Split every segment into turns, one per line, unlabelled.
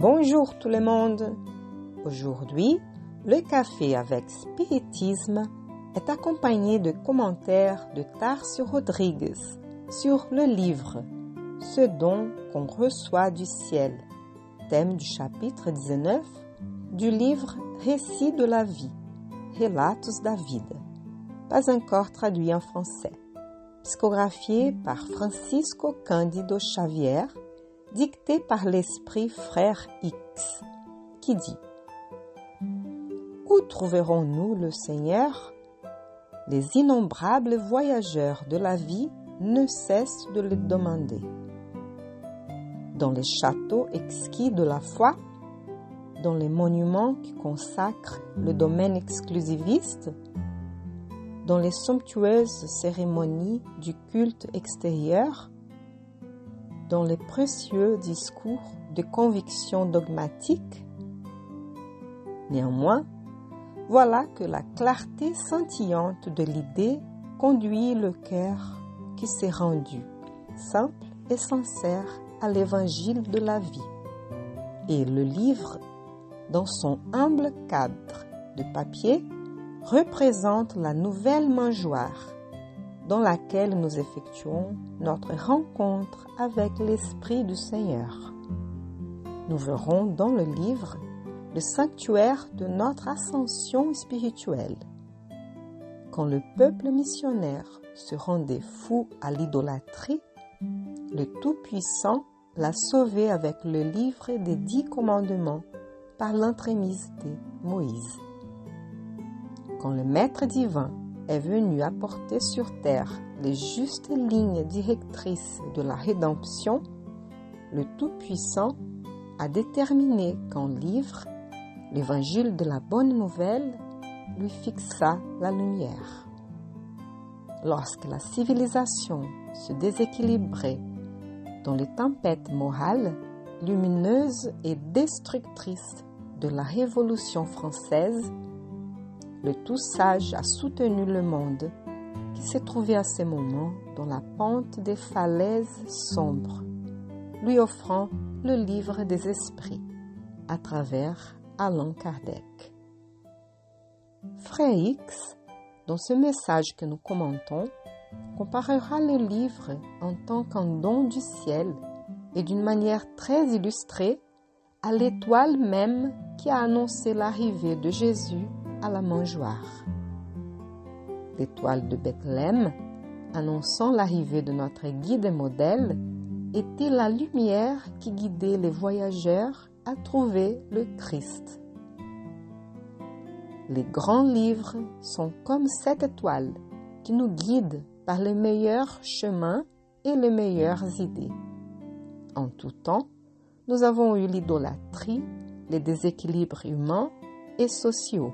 Bonjour tout le monde. Aujourd'hui, le café avec spiritisme est accompagné de commentaires de Tarcio Rodrigues sur le livre Ce don qu'on reçoit du ciel, thème du chapitre 19 du livre Récit de la vie, Relatos da Vida, pas encore traduit en français, psychographié par Francisco Cândido Xavier, dicté par l'esprit frère X, qui dit Où trouverons-nous le Seigneur? Les innombrables voyageurs de la vie ne cessent de le demander. Dans les châteaux exquis de la foi, dans les monuments qui consacrent le domaine exclusiviste, dans les somptueuses cérémonies du culte extérieur, dans les précieux discours de conviction dogmatique. Néanmoins, voilà que la clarté scintillante de l'idée conduit le cœur qui s'est rendu simple et sincère à l'évangile de la vie. Et le livre, dans son humble cadre de papier, représente la nouvelle mangeoire dans laquelle nous effectuons notre rencontre avec l'Esprit du Seigneur. Nous verrons dans le livre le sanctuaire de notre ascension spirituelle. Quand le peuple missionnaire se rendait fou à l'idolâtrie, le Tout-Puissant l'a sauvé avec le livre des dix commandements par l'entremise de Moïse. Quand le Maître divin est venu apporter sur terre les justes lignes directrices de la rédemption, le Tout-Puissant a déterminé qu'un livre, l'Évangile de la Bonne Nouvelle, lui fixa la lumière. Lorsque la civilisation se déséquilibrait dans les tempêtes morales, lumineuses et destructrices de la Révolution française, le tout sage a soutenu le monde qui s'est trouvé à ce moment dans la pente des falaises sombres, lui offrant le livre des esprits à travers Allan Kardec. Frère X, dans ce message que nous commentons, comparera le livre en tant qu'un don du ciel et d'une manière très illustrée à l'étoile même qui a annoncé l'arrivée de Jésus à la mangeoire. L'étoile de Bethléem, annonçant l'arrivée de notre guide modèle, était la lumière qui guidait les voyageurs à trouver le Christ. Les grands livres sont comme cette étoile qui nous guide par les meilleurs chemins et les meilleures idées. En tout temps, nous avons eu l'idolâtrie, les déséquilibres humains et sociaux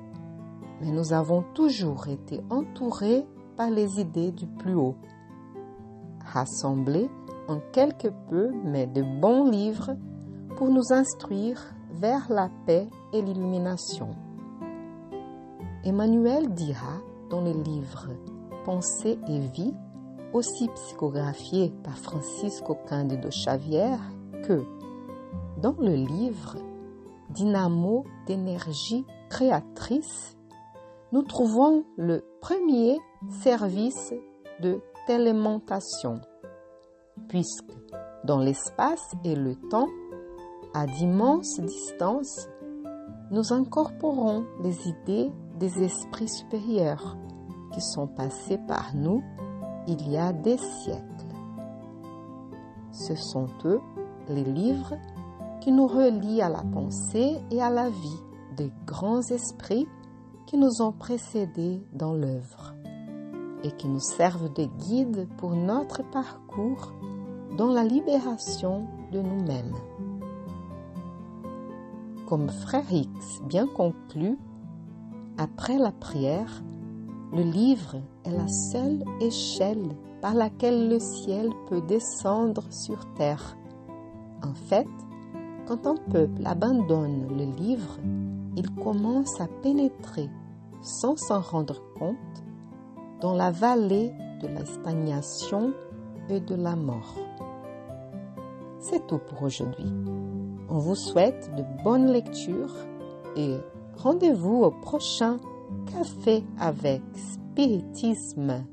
mais nous avons toujours été entourés par les idées du plus haut. Rassemblés en quelque peu, mais de bons livres pour nous instruire vers la paix et l'illumination. Emmanuel dira dans le livre Pensée et vie, aussi psychographié par Francisco Cândido Xavier, que dans le livre Dynamo d'énergie créatrice nous trouvons le premier service de télémentation, puisque dans l'espace et le temps, à d'immenses distances, nous incorporons les idées des esprits supérieurs qui sont passés par nous il y a des siècles. Ce sont eux, les livres, qui nous relient à la pensée et à la vie des grands esprits qui nous ont précédés dans l'œuvre et qui nous servent de guide pour notre parcours dans la libération de nous-mêmes. Comme Frère X bien conclut, après la prière, le livre est la seule échelle par laquelle le ciel peut descendre sur terre. En fait, quand un peuple abandonne le livre, il commence à pénétrer, sans s'en rendre compte, dans la vallée de la stagnation et de la mort. C'est tout pour aujourd'hui. On vous souhaite de bonnes lectures et rendez-vous au prochain Café avec Spiritisme.